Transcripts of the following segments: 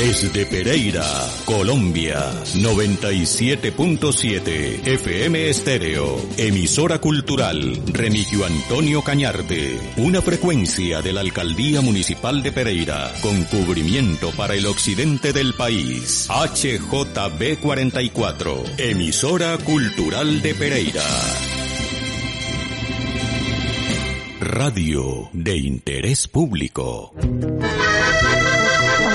Desde Pereira, Colombia, 97.7 FM Estéreo, emisora cultural Remigio Antonio Cañarte, una frecuencia de la Alcaldía Municipal de Pereira, con cubrimiento para el occidente del país, HJB 44, emisora cultural de Pereira. Radio de interés público.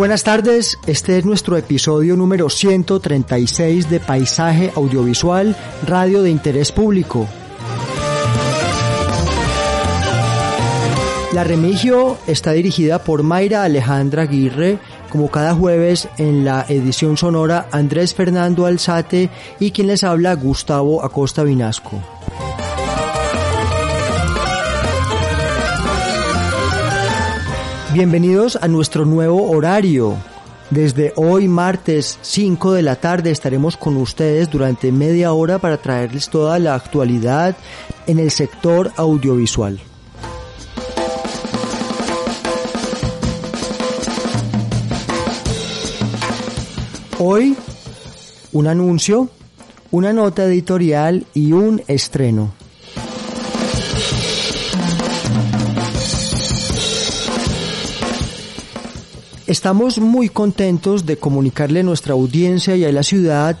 Buenas tardes, este es nuestro episodio número 136 de Paisaje Audiovisual, Radio de Interés Público. La Remigio está dirigida por Mayra Alejandra Aguirre, como cada jueves en la edición sonora Andrés Fernando Alzate y quien les habla Gustavo Acosta Vinasco. Bienvenidos a nuestro nuevo horario. Desde hoy martes 5 de la tarde estaremos con ustedes durante media hora para traerles toda la actualidad en el sector audiovisual. Hoy un anuncio, una nota editorial y un estreno. Estamos muy contentos de comunicarle a nuestra audiencia y a la ciudad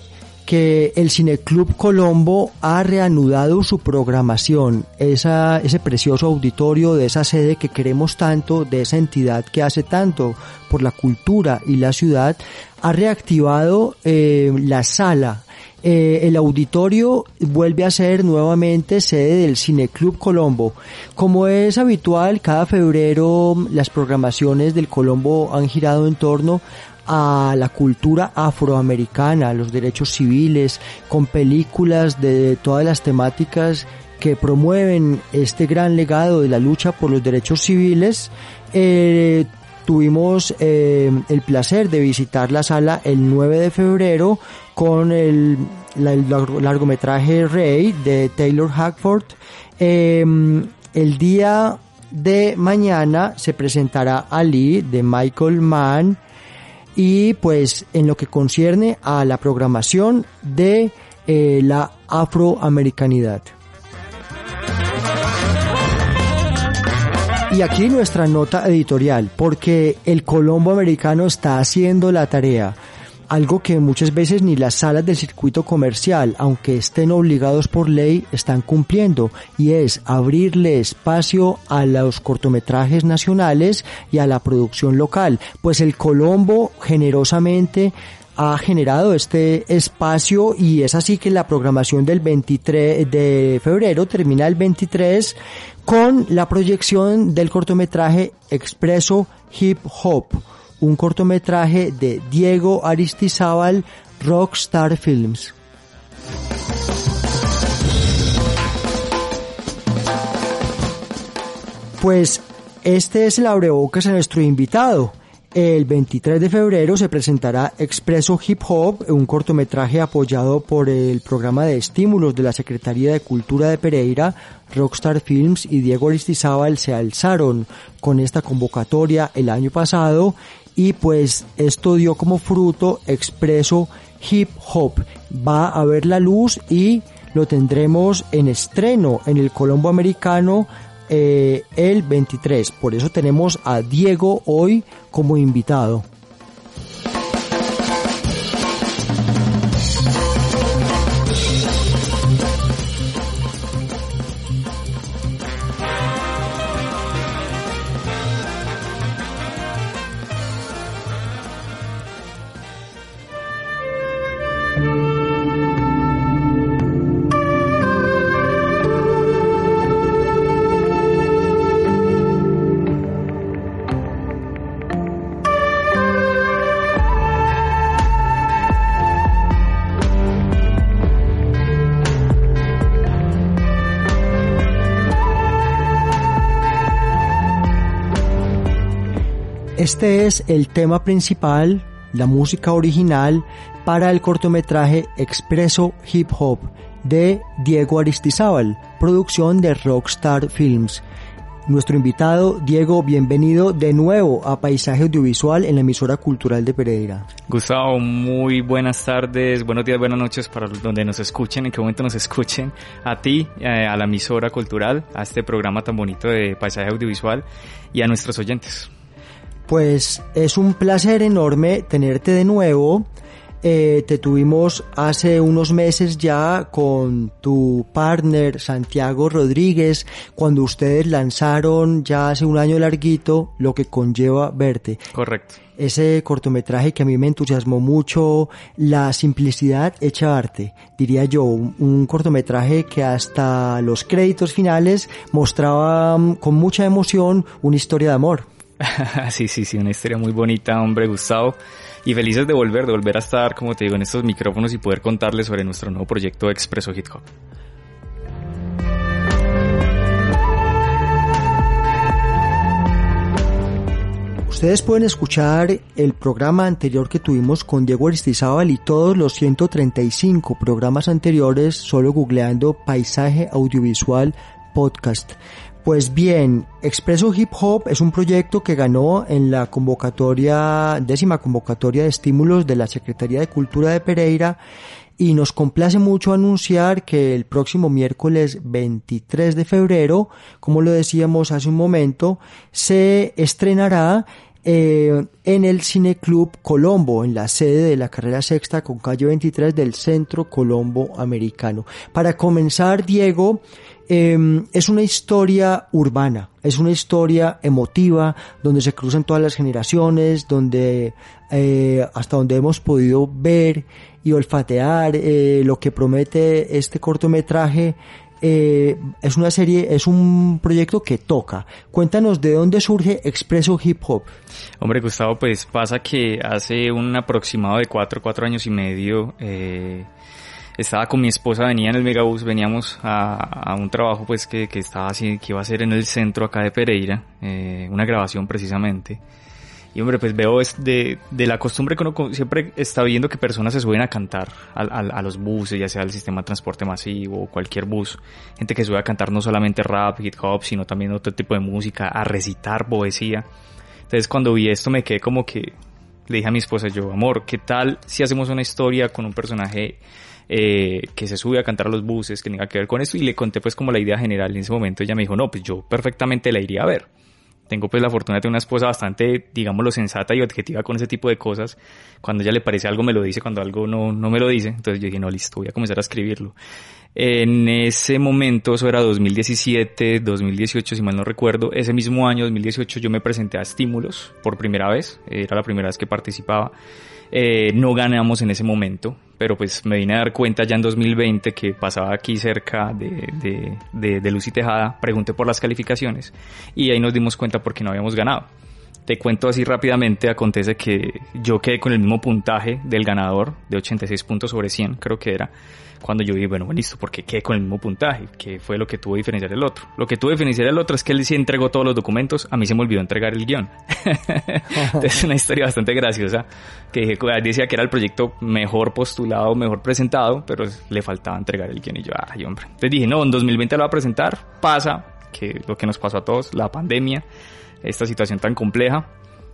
que el Cineclub Colombo ha reanudado su programación, esa, ese precioso auditorio de esa sede que queremos tanto, de esa entidad que hace tanto por la cultura y la ciudad, ha reactivado eh, la sala eh, el auditorio vuelve a ser nuevamente sede del Cineclub Colombo. Como es habitual, cada febrero las programaciones del Colombo han girado en torno a la cultura afroamericana, a los derechos civiles, con películas de todas las temáticas que promueven este gran legado de la lucha por los derechos civiles. Eh, tuvimos eh, el placer de visitar la sala el 9 de febrero con el, la- el largo- largometraje Rey de Taylor Hackford. Eh, el día de mañana se presentará Ali de Michael Mann y pues en lo que concierne a la programación de eh, la afroamericanidad. Y aquí nuestra nota editorial, porque el Colombo americano está haciendo la tarea, algo que muchas veces ni las salas del circuito comercial, aunque estén obligados por ley, están cumpliendo, y es abrirle espacio a los cortometrajes nacionales y a la producción local, pues el Colombo generosamente ha generado este espacio y es así que la programación del 23 de febrero termina el 23 con la proyección del cortometraje Expreso Hip Hop, un cortometraje de Diego Aristizábal Rockstar Films. Pues este es el abrebocas a nuestro invitado. El 23 de febrero se presentará Expreso Hip Hop, un cortometraje apoyado por el programa de estímulos de la Secretaría de Cultura de Pereira. Rockstar Films y Diego Aristizábal se alzaron con esta convocatoria el año pasado y pues esto dio como fruto Expreso Hip Hop. Va a ver la luz y lo tendremos en estreno en el Colombo Americano eh, el 23. Por eso tenemos a Diego hoy como invitado. Este es el tema principal, la música original para el cortometraje Expreso Hip Hop de Diego Aristizábal, producción de Rockstar Films. Nuestro invitado, Diego, bienvenido de nuevo a Paisaje Audiovisual en la emisora cultural de Pereira. Gustavo, muy buenas tardes, buenos días, buenas noches para donde nos escuchen, en qué momento nos escuchen, a ti, eh, a la emisora cultural, a este programa tan bonito de Paisaje Audiovisual y a nuestros oyentes. Pues es un placer enorme tenerte de nuevo. Eh, te tuvimos hace unos meses ya con tu partner Santiago Rodríguez cuando ustedes lanzaron ya hace un año larguito lo que conlleva verte. Correcto. Ese cortometraje que a mí me entusiasmó mucho, la simplicidad hecha arte, diría yo, un, cortometraje que hasta los créditos finales mostraba mm, con mucha emoción una historia de amor. sí, sí, sí, una historia muy bonita, hombre, Gustavo. Y felices de volver, de volver a estar, como te digo, en estos micrófonos y poder contarles sobre nuestro nuevo proyecto Expreso Hip Hop. Ustedes pueden escuchar el programa anterior que tuvimos con Diego Aristizábal y todos los 135 programas anteriores solo googleando Paisaje Audiovisual Podcast. Pues bien, Expreso Hip Hop es un proyecto que ganó en la convocatoria, décima convocatoria de estímulos de la Secretaría de Cultura de Pereira y nos complace mucho anunciar que el próximo miércoles 23 de febrero, como lo decíamos hace un momento, se estrenará eh, en el Cine Club Colombo, en la sede de la carrera sexta con calle 23 del Centro Colombo Americano. Para comenzar, Diego, eh, es una historia urbana, es una historia emotiva, donde se cruzan todas las generaciones, donde eh, hasta donde hemos podido ver y olfatear eh, lo que promete este cortometraje eh, es una serie, es un proyecto que toca. Cuéntanos de dónde surge Expreso Hip Hop. Hombre, Gustavo, pues pasa que hace un aproximado de cuatro, cuatro años y medio, eh, estaba con mi esposa, venía en el megabús, veníamos a, a un trabajo pues que, que estaba que iba a ser en el centro acá de Pereira, eh, una grabación precisamente. Y hombre, pues veo es de, de la costumbre que uno siempre está viendo que personas se suben a cantar a, a, a, los buses, ya sea el sistema de transporte masivo o cualquier bus. Gente que sube a cantar no solamente rap, hip hop, sino también otro tipo de música, a recitar poesía. Entonces cuando vi esto me quedé como que le dije a mi esposa yo, amor, ¿qué tal si hacemos una historia con un personaje eh, que se sube a cantar a los buses, que tenga que ver con esto? Y le conté pues como la idea general en ese momento. Ella me dijo, no, pues yo perfectamente la iría a ver. tengo pues la fortuna de tener una esposa bastante, digámoslo, sensata y objetiva con ese tipo de cosas. Cuando ella le parece algo me lo dice, cuando algo no, no me lo dice. Entonces yo dije, no, listo, voy a comenzar a escribirlo. En ese momento, eso era 2017, 2018, si mal no recuerdo, ese mismo año, 2018, yo me presenté a Estímulos por primera vez, era la primera vez que participaba. Eh, no ganamos en ese momento, pero pues me vine a dar cuenta ya en 2020 que pasaba aquí cerca de, de, de, de Luz y Tejada, pregunté por las calificaciones y ahí nos dimos cuenta porque no habíamos ganado. Te cuento así rápidamente, acontece que yo quedé con el mismo puntaje del ganador de 86 puntos sobre 100, creo que era, cuando yo dije, bueno, listo, porque quedé con el mismo puntaje, que fue lo que tuvo diferenciar el otro. Lo que tuvo diferenciar el otro es que él sí entregó todos los documentos, a mí se me olvidó entregar el guion. es una historia bastante graciosa, que decía que era el proyecto mejor postulado, mejor presentado, pero le faltaba entregar el guion y yo, ay hombre. Entonces dije, no, en 2020 lo va a presentar, pasa, que lo que nos pasó a todos, la pandemia, esta situación tan compleja,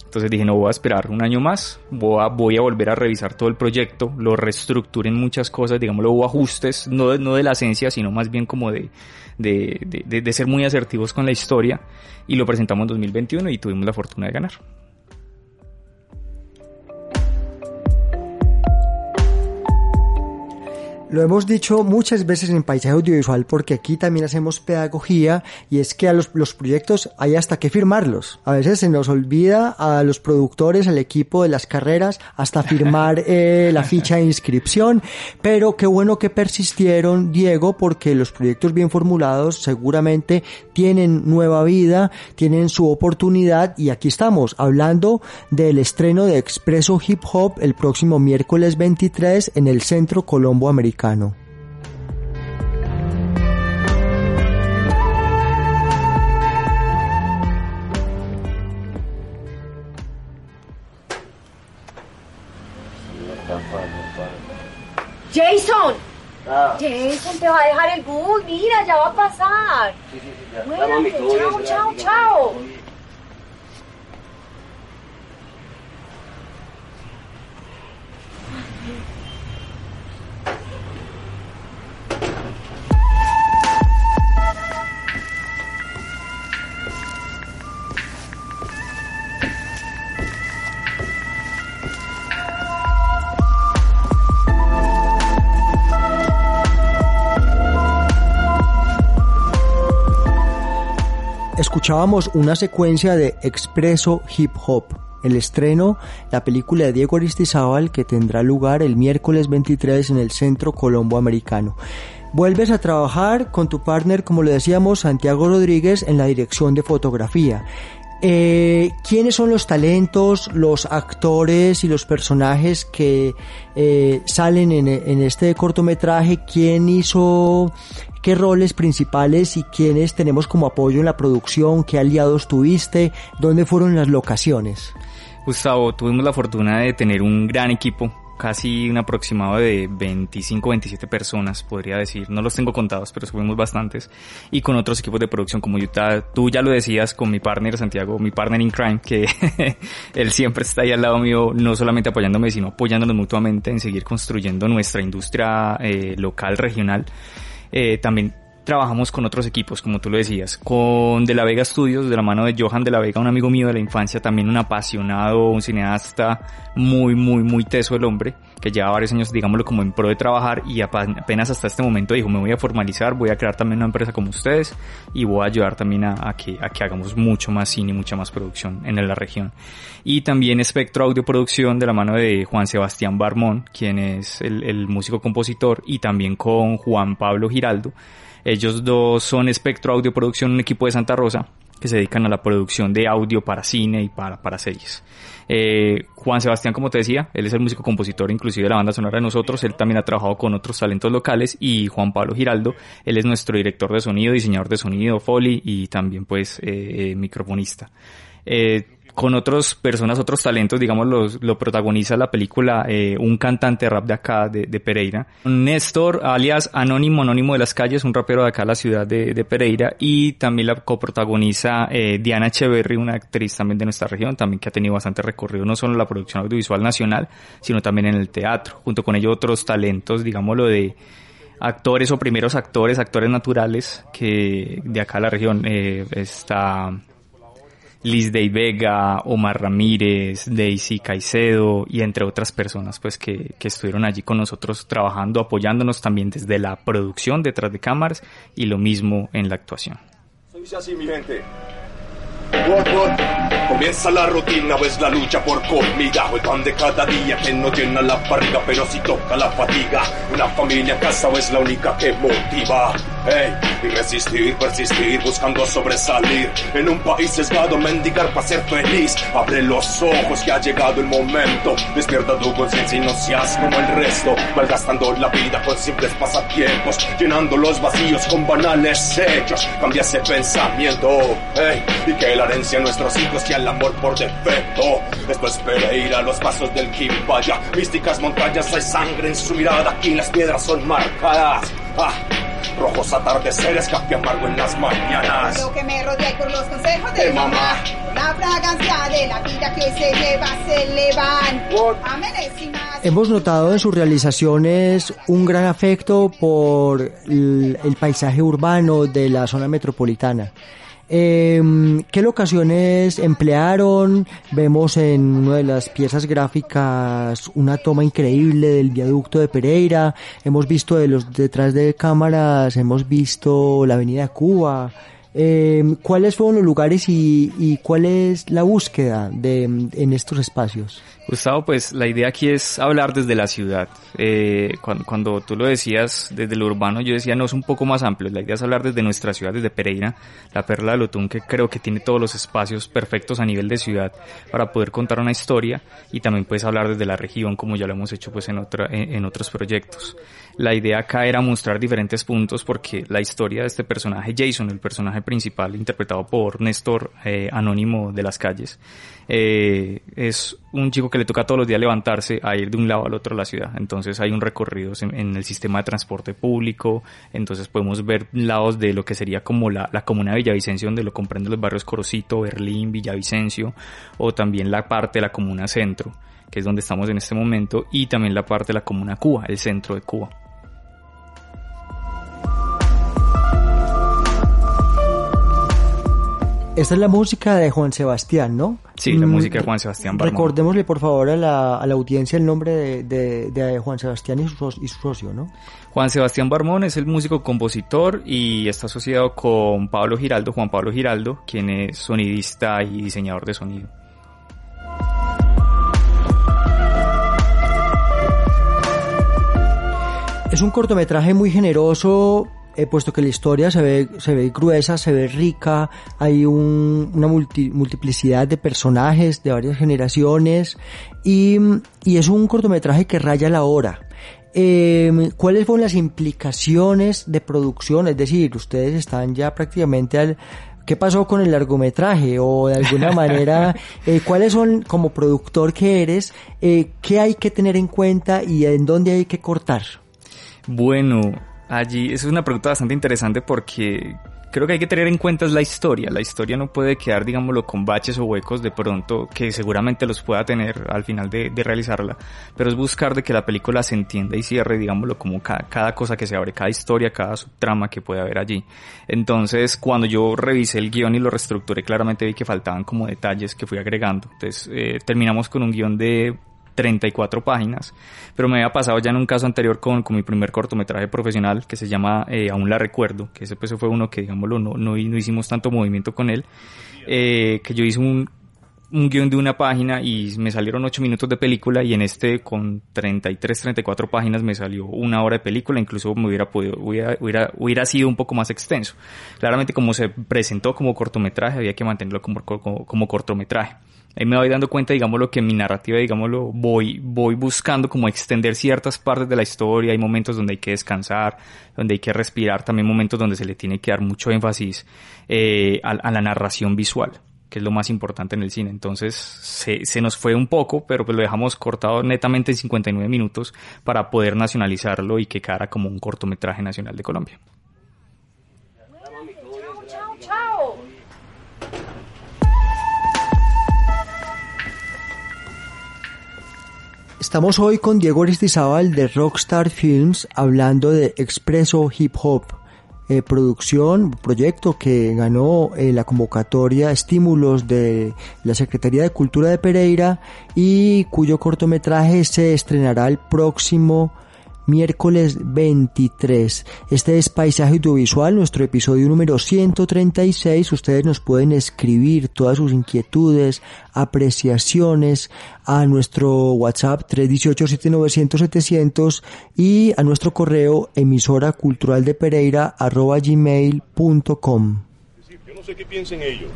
entonces dije, no voy a esperar un año más, voy a, voy a volver a revisar todo el proyecto, lo reestructuré en muchas cosas, digámoslo, hubo ajustes, no de, no de la esencia, sino más bien como de, de, de, de ser muy asertivos con la historia, y lo presentamos en 2021 y tuvimos la fortuna de ganar. Lo hemos dicho muchas veces en Paisaje Audiovisual porque aquí también hacemos pedagogía y es que a los, los, proyectos hay hasta que firmarlos. A veces se nos olvida a los productores, al equipo de las carreras, hasta firmar eh, la ficha de inscripción, pero qué bueno que persistieron, Diego, porque los proyectos bien formulados seguramente tienen nueva vida, tienen su oportunidad y aquí estamos hablando del estreno de Expreso Hip Hop el próximo miércoles 23 en el Centro Colombo Americano. Jason. Ah. Jason, te va a dejar el bus. Mira, ya va a pasar. Sí, sí, sí, ya. Bueno, chao, chao, chao. Escuchábamos una secuencia de Expreso Hip Hop, el estreno, la película de Diego Aristizábal que tendrá lugar el miércoles 23 en el Centro Colombo Americano. Vuelves a trabajar con tu partner, como le decíamos, Santiago Rodríguez, en la dirección de fotografía. Eh, ¿Quiénes son los talentos, los actores y los personajes que eh, salen en, en, este cortometraje? ¿Quién hizo qué roles principales y quiénes tenemos como apoyo en la producción? ¿Qué aliados tuviste? ¿Dónde fueron las locaciones? Gustavo, tuvimos la fortuna de tener un gran equipo casi un aproximado de 25, 27 personas, podría decir. No los tengo contados, pero fuimos bastantes. Y con otros equipos de producción como Utah. Tú ya lo decías con mi partner Santiago, mi partner in crime, que él siempre está ahí al lado mío, no solamente apoyándome, sino apoyándonos mutuamente en seguir construyendo nuestra industria eh, local, regional. Eh, también trabajamos con otros equipos, como tú lo decías, con De la Vega Studios, de la mano de Johan De la Vega, un amigo mío de la infancia, también un apasionado, un cineasta muy, muy, muy teso el hombre, que lleva varios años, digámoslo, como en pro de trabajar y apenas hasta este momento dijo, me voy a formalizar, voy a crear también una empresa como ustedes y voy a ayudar también a, a que, a que hagamos mucho más cine, mucha más producción en la región. Y también Espectro Audio Producción de la mano de Juan Sebastián Barmón, quien es el músico compositor, y también con Juan Pablo Giraldo, ellos dos son Espectro Audio Producción, un equipo de Santa Rosa que se dedican a la producción de audio para cine y para, para series. Eh, Juan Sebastián, como te decía, él es el músico compositor inclusive de la banda sonora de nosotros, él también ha trabajado con otros talentos locales y Juan Pablo Giraldo, él es nuestro director de sonido, diseñador de sonido, Foley y también pues eh, eh, microfonista. Eh, con otras personas, otros talentos, digamos, los, lo protagoniza la película eh, un cantante rap de acá, de, Pereira. Néstor, alias Anónimo, Anónimo de las Calles, un rapero de acá, la ciudad de, de Pereira, y también la coprotagoniza eh, Diana Echeverry, una actriz también de nuestra región, también que ha tenido bastante recorrido, no solo en la producción audiovisual nacional, sino también en el teatro. Junto con ello otros talentos, digámoslo, de actores o primeros actores, actores naturales que de acá la región eh, está Liz Day Vega, Omar Ramírez, Daisy Caicedo y entre otras personas pues que, que estuvieron allí con nosotros trabajando, apoyándonos también desde la producción detrás de cámaras y lo mismo en la actuación. Dice así mi gente. Comienza la rutina, ves la lucha por comida, el pan de cada día que no llena la barriga, pero si toca la fatiga. Una familia en casa es la única que motiva. Hey, y resistir, persistir, buscando sobresalir. En un país sesgado, mendigar para ser feliz. Abre los ojos que ha llegado el momento. Despierta tu conciencia y no seas como el resto. Malgastando la vida con simples pasatiempos, llenando los vacíos con banales hechos. Cambia ese pensamiento, hey, y que la herencia a nuestros hijos sea el amor por defecto. Es Pereira, los pasos del Quimbaya. Místicas montañas, hay sangre en su mirada. Aquí las piedras son marcadas. Ah, rojos atardeceres, café amargo en las mañanas. Lo que me rodea y por los consejos de, De mamá. La fragancia de la vida que se lleva se le van. Amenésimas. Hemos notado en sus realizaciones un gran afecto por el, el paisaje urbano de la zona metropolitana. Eh, ¿Qué locaciones emplearon? Vemos en una de las piezas gráficas una toma increíble del viaducto de Pereira. Hemos visto de los detrás de cámaras, hemos visto la Avenida Cuba. Eh, ¿Cuáles fueron los lugares y, y cuál es la búsqueda de, en estos espacios? Gustavo, pues la idea aquí es hablar desde la ciudad. Eh, cuando, cuando, tú lo decías desde lo urbano, yo decía no es un poco más amplio. La idea es hablar desde nuestra ciudad, desde Pereira, la perla de Lotún, que creo que tiene todos los espacios perfectos a nivel de ciudad para poder contar una historia y también puedes hablar desde la región, como ya lo hemos hecho pues en, otra, en, en otros proyectos. La idea acá era mostrar diferentes puntos porque la historia de este personaje, Jason, el personaje principal interpretado por Néstor eh, Anónimo de las calles, eh, es un chico que le toca todos los días levantarse a ir de un lado al otro de la ciudad. Entonces hay un recorrido en, el sistema de transporte público, entonces podemos ver lados de lo que sería como la, la comuna de Villavicencio, donde lo comprenden los barrios Corocito, Berlín, Villavicencio, o también la parte de la comuna centro, que es donde estamos en este momento, y también la parte de la comuna Cuba, el centro de Cuba. Esta es la música de Juan Sebastián, ¿no? Sí, la música de Juan Sebastián Barmón. Recordémosle, por favor, a la, a la audiencia el nombre de, de, de Juan Sebastián y su, y su, socio, ¿no? Juan Sebastián Barmón es el músico compositor y está asociado con Pablo Giraldo, Juan Pablo Giraldo, quien es sonidista y diseñador de sonido. Es un cortometraje muy generoso, eh, puesto que la historia se ve, se ve gruesa, se ve rica, hay un, una multi, multiplicidad de personajes de varias generaciones y, y es un cortometraje que raya la hora. Eh, ¿Cuáles fueron las implicaciones de producción? Es decir, ustedes están ya prácticamente al... ¿Qué pasó con el largometraje? O de alguna manera, eh, ¿cuáles son, como productor que eres, eh, qué hay que tener en cuenta y en dónde hay que cortar? Bueno, allí es una pregunta bastante interesante porque creo que hay que tener en cuenta la historia. La historia no puede quedar, digámoslo, con baches o huecos de pronto, que seguramente los pueda tener al final de, de realizarla, pero es buscar de que la película se entienda y cierre, digámoslo, como cada, cada, cosa que se abre, cada historia, cada subtrama que puede haber allí. Entonces, cuando yo revisé el guion y lo reestructuré, claramente vi que faltaban como detalles que fui agregando. Entonces, eh, terminamos con un guion de 34 páginas, pero me había pasado ya en un caso anterior con, con mi primer cortometraje profesional que se llama eh, Aún la recuerdo, que ese pues fue uno que digámoslo no, no, no hicimos tanto movimiento con él, eh, que yo hice un, un guion de una página y me salieron 8 minutos de película y en este con 33, 34 páginas me salió una hora de película, incluso me hubiera podido, hubiera, hubiera, hubiera sido un poco más extenso. Claramente como se presentó como cortometraje había que mantenerlo como, como, como cortometraje ahí me voy dando cuenta, digámoslo, que en mi narrativa, digámoslo, voy, voy buscando como extender ciertas partes de la historia, hay momentos donde hay que descansar, donde hay que respirar, también momentos donde se le tiene que dar mucho énfasis eh, a, a, la narración visual, que es lo más importante en el cine. Entonces, se, se nos fue un poco, pero pues lo dejamos cortado netamente en 59 minutos para poder nacionalizarlo y que quedara como un cortometraje nacional de Colombia. Estamos hoy con Diego Aristizábal de Rockstar Films hablando de Expreso Hip Hop. eh, producción, proyecto que ganó eh, la convocatoria Estímulos de la Secretaría de Cultura de Pereira y cuyo cortometraje se estrenará el próximo miércoles 23. Este es Paisaje Audiovisual, nuestro episodio número 136. Ustedes nos pueden escribir todas sus inquietudes, apreciaciones a nuestro WhatsApp 318-7900-700 y a nuestro correo emisora cultural de Pereira arroba gmail.com. Yo no sé qué piensen ellos,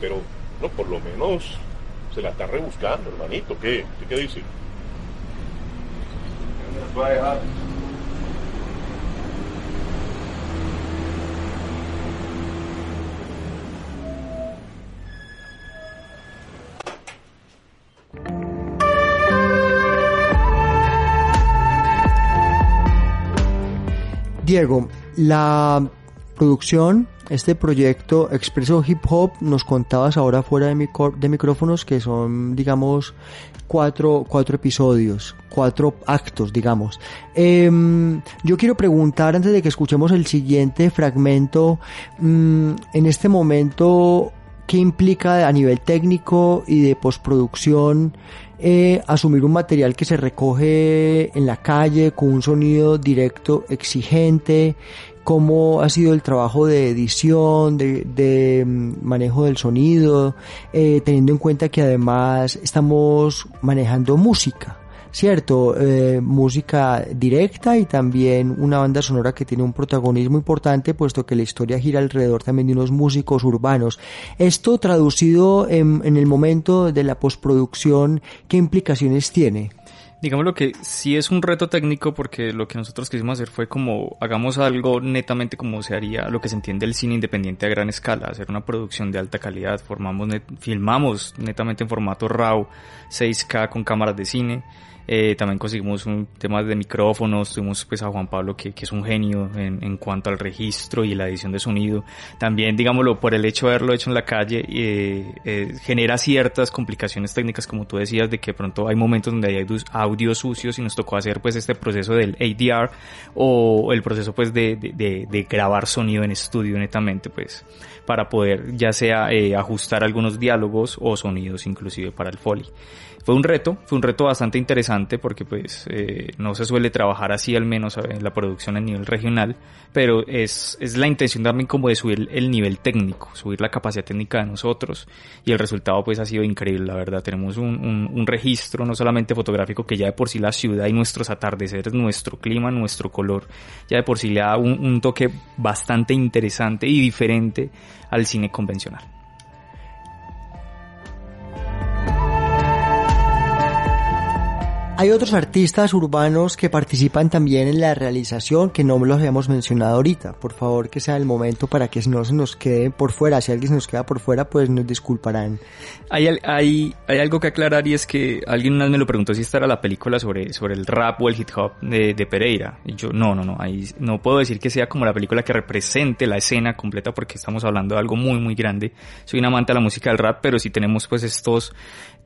pero, no, por lo menos se la están rebuscando, hermanito. ¿Qué? ¿Qué, Diego, la producción, este proyecto Expreso Hip Hop, nos contabas ahora fuera de, de micrófonos que son, digamos, cuatro, cuatro episodios, cuatro actos, digamos. Em, yo quiero preguntar, antes de que escuchemos el siguiente fragmento, mm, en este momento, ¿qué implica a nivel técnico y de postproducción eh, asumir un material que se recoge en la calle con un sonido directo exigente cómo ha sido el trabajo de edición, de, mm, manejo del sonido, eh, teniendo en cuenta que además estamos manejando música. ¿cierto? Eh, música directa y también una banda sonora que tiene un protagonismo importante, puesto que la historia gira alrededor también de unos músicos urbanos. Esto traducido en, en el momento de la postproducción, ¿qué implicaciones tiene? Digamos lo que sí es un reto técnico porque lo que nosotros quisimos hacer fue como hagamos algo netamente como se haría lo que se entiende el cine independiente a gran escala, hacer una producción de alta calidad, formamos filmamos netamente en formato RAW 6K con cámaras de cine eh, también conseguimos un tema de micrófonos, tuvimos pues a Juan Pablo que, que es un genio en, en, cuanto al registro y la edición de sonido. También, digámoslo, por el hecho de haberlo hecho en la calle, eh, eh, genera ciertas complicaciones técnicas, como tú decías, de que pronto hay momentos donde hay audios sucios y nos tocó hacer pues este proceso del ADR o el proceso pues de, de, de grabar sonido en estudio netamente pues para poder ya sea eh, ajustar algunos diálogos o sonidos inclusive para el Foley. Fue un reto, fue un reto bastante interesante porque pues eh, no se suele trabajar así al menos en la producción a nivel regional, pero es, es la intención también como de subir el nivel técnico, subir la capacidad técnica de nosotros y el resultado pues ha sido increíble, la verdad. Tenemos un, un, un registro no solamente fotográfico que ya de por sí la ciudad y nuestros atardeceres, nuestro clima, nuestro color, ya de por sí le da un, un toque bastante interesante y diferente al cine convencional. Hay otros artistas urbanos que participan también en la realización que no los habíamos mencionado ahorita. Por favor, que sea el momento para que no se nos quede por fuera. Si alguien se nos queda por fuera, pues nos disculparán. Hay, hay, algo que aclarar y es que alguien una vez me lo preguntó si esta era la película sobre, sobre el rap o el hip hop de, Pereira. Y yo, no, no, no. Ahí no puedo decir que sea como la película que represente la escena completa porque estamos hablando de algo muy, muy grande. Soy un amante de la música del rap, pero si tenemos pues estos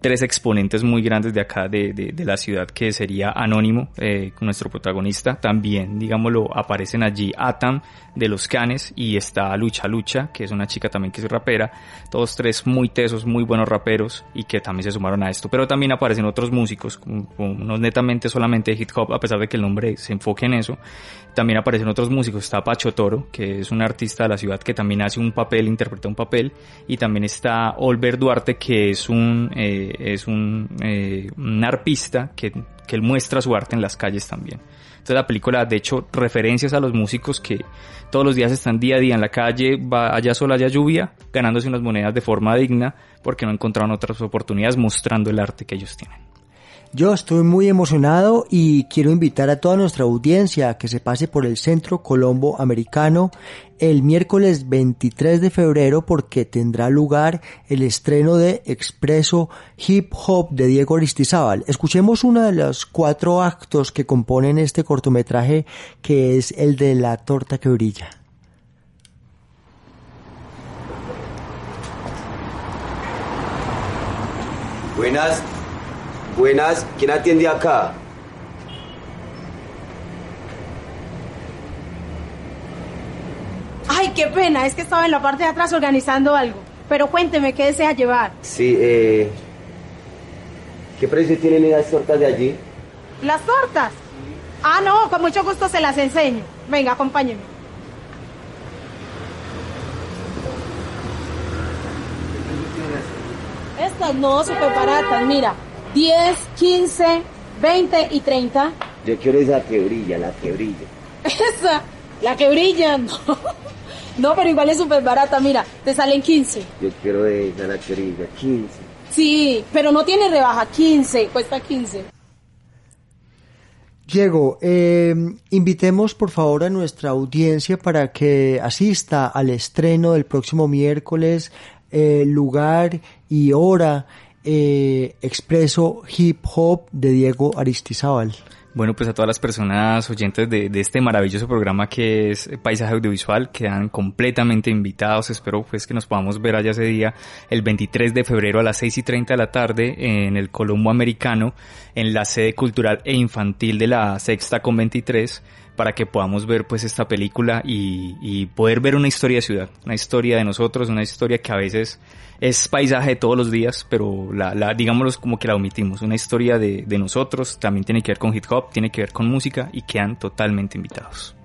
tres exponentes muy grandes de acá de, de la ciudad que sería Anónimo, eh, nuestro protagonista. También, digámoslo, aparecen allí Atam de los Canes y está Lucha Lucha, que es una chica también que es rapera. Todos tres muy tesos, muy buenos raperos y que también se sumaron a esto. Pero también aparecen otros músicos, no netamente solamente hip hop, a pesar de que el nombre se enfoque en eso. También aparecen otros músicos. Está Pacho Toro, que es un artista de la ciudad que también hace un papel, interpreta un papel. Y también está Olver Duarte, que es un, eh, es un, eh, un arpista que, que él muestra su arte en las calles también. Entonces la película, de hecho, referencias a los músicos que todos los días están día a día en la calle, va allá sola, allá lluvia, ganándose unas monedas de forma digna, porque no encontraron otras oportunidades mostrando el arte que ellos tienen. Yo estoy muy emocionado y quiero invitar a toda nuestra audiencia a que se pase por el Centro Colombo Americano el miércoles 23 de febrero porque tendrá lugar el estreno de Expreso Hip Hop de Diego Aristizábal. Escuchemos uno de los cuatro actos que componen este cortometraje que es el de la torta que brilla. Buenas, buenas, ¿quién atiende acá? qué pena, es que estaba en la parte de atrás organizando algo. Pero cuénteme, ¿qué desea llevar? Sí, eh... ¿Qué precio tienen esas tortas de allí? ¿Las tortas? Ah, no, con mucho gusto se las enseño. Venga, acompáñeme. Estas no, súper baratas, mira. 10, 15, 20 y 30. Yo quiero esa que brilla, la que brilla. Esa, la que brilla, no. No, pero igual es súper barata, mira, te salen 15. Yo quiero esa, la que brilla, 15. Sí, pero no tiene rebaja, 15, cuesta 15. Diego, eh, invitemos por favor a nuestra audiencia para que asista al estreno del próximo miércoles, eh, lugar y hora, eh, Expreso Hip Hop de Diego Aristizábal. Bueno, pues a todas las personas oyentes de, este maravilloso programa que es Paisaje Audiovisual, quedan completamente invitados. Espero pues que nos podamos ver allá ese día, el 23 de febrero a las 6 y 30 de la tarde en el Colombo Americano, en la sede cultural e infantil de la Sexta con 23 para que podamos ver pues esta película y, y, poder ver una historia de ciudad, una historia de nosotros, una historia que a veces es paisaje de todos los días, pero la, digámoslo como que la omitimos, una historia de, de nosotros, también tiene que ver con hip hop, tiene que ver con música y quedan totalmente invitados.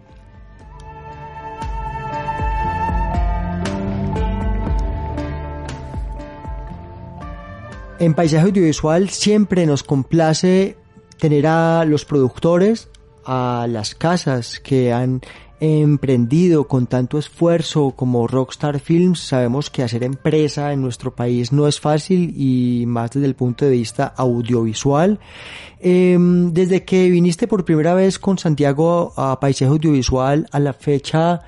En Paisaje Audiovisual siempre nos complace tener a los productores, a las casas que han emprendido con tanto esfuerzo como Rockstar Films. Sabemos que hacer empresa en nuestro país no es fácil y más desde el punto de vista audiovisual. Eh, desde que viniste por primera vez con Santiago a Paisaje Audiovisual a la fecha,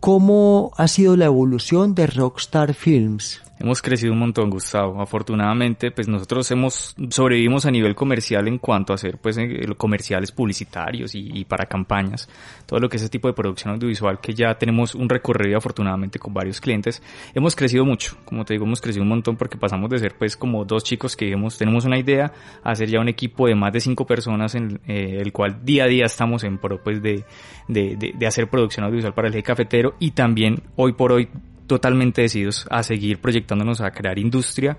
¿cómo ha sido la evolución de Rockstar Films? Hemos crecido un montón, Gustavo. Afortunadamente, pues nosotros hemos sobrevivimos a nivel comercial en cuanto a hacer pues comerciales publicitarios y, y, para campañas, todo lo que es ese tipo de producción audiovisual que ya tenemos un recorrido afortunadamente con varios clientes. Hemos crecido mucho, como te digo, hemos crecido un montón porque pasamos de ser pues como dos chicos que hemos, tenemos una idea a ser ya un equipo de más de cinco personas en eh, el cual día a día estamos en pro pues de, de, de, de hacer producción audiovisual para el eje cafetero y también hoy por hoy totalmente decididos a seguir proyectándonos a crear industria,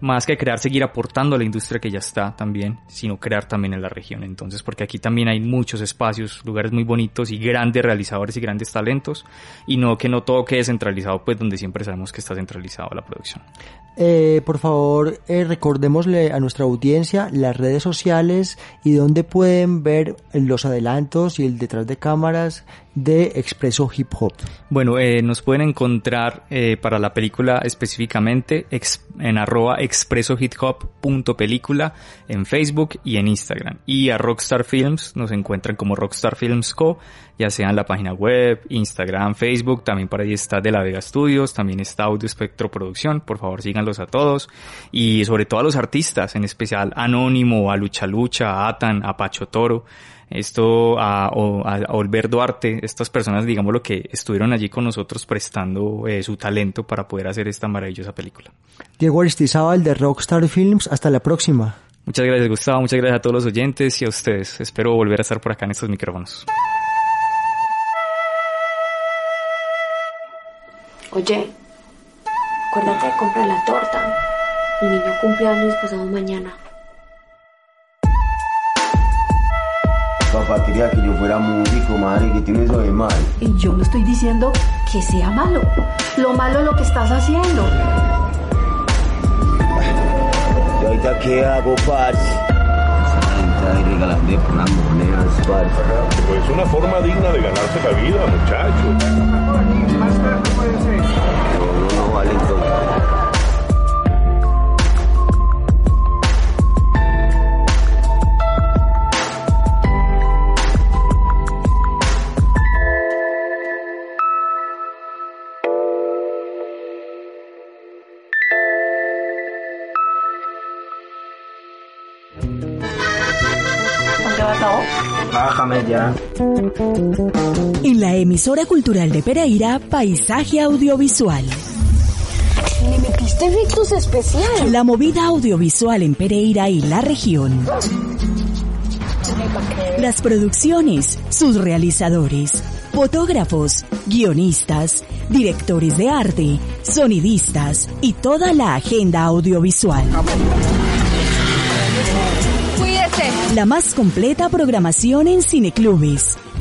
más que crear, seguir aportando a la industria que ya está también, sino crear también en la región. Entonces, porque aquí también hay muchos espacios, lugares muy bonitos y grandes realizadores y grandes talentos, y no que no todo quede centralizado, pues donde siempre sabemos que está centralizado la producción. Eh, por favor, eh, recordémosle a nuestra audiencia las redes sociales y dónde pueden ver los adelantos y el detrás de cámaras de Expreso Hip Hop. Bueno, eh, nos pueden encontrar eh, para la película específicamente en arroba expresohiphop.película en Facebook y en Instagram. Y a Rockstar Films nos encuentran como Rockstar Films Co, ya sea en la página web, Instagram, Facebook, también por ahí está De La Vega Studios, también está Audio Espectro Producción, por favor síganlos a todos. Y sobre todo a los artistas, en especial Anónimo, a Lucha Lucha, a Atan, a Pacho Toro esto a, Olver Duarte, estas personas, digamos, lo que estuvieron allí con nosotros prestando eh, su talento para poder hacer esta maravillosa película. Diego Aristizábal de Rockstar Films, hasta la próxima. Muchas gracias Gustavo, muchas gracias a todos los oyentes y a ustedes. Espero volver a estar por acá en estos micrófonos. Oye, acuérdate de comprar la torta. Mi niño cumple años pasado mañana. Papá quería que yo fuera músico, madre, que tiene eso de mal. Y yo no estoy diciendo que sea malo. Lo malo es lo que estás haciendo. ¿Y ahorita qué hago, parce? Ahí regalando por unas monedas, parce. Pues una forma digna de ganarse la vida, muchachos. En la emisora cultural de Pereira, Paisaje Audiovisual. Le metiste efectos especiales. La movida audiovisual en Pereira y la región. Las producciones, sus realizadores, fotógrafos, guionistas, directores de arte, sonidistas y toda la agenda audiovisual. La más completa programación en cineclubes,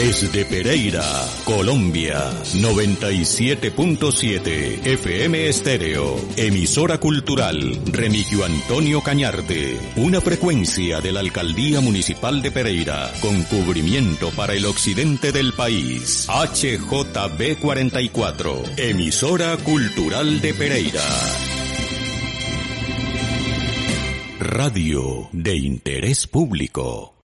Desde Pereira, Colombia, 97.7 FM Estéreo, emisora cultural Remigio Antonio Cañarte, una frecuencia de la Alcaldía Municipal de Pereira, con cubrimiento para el occidente del país. HJB 44, emisora cultural de Pereira. Radio de interés público.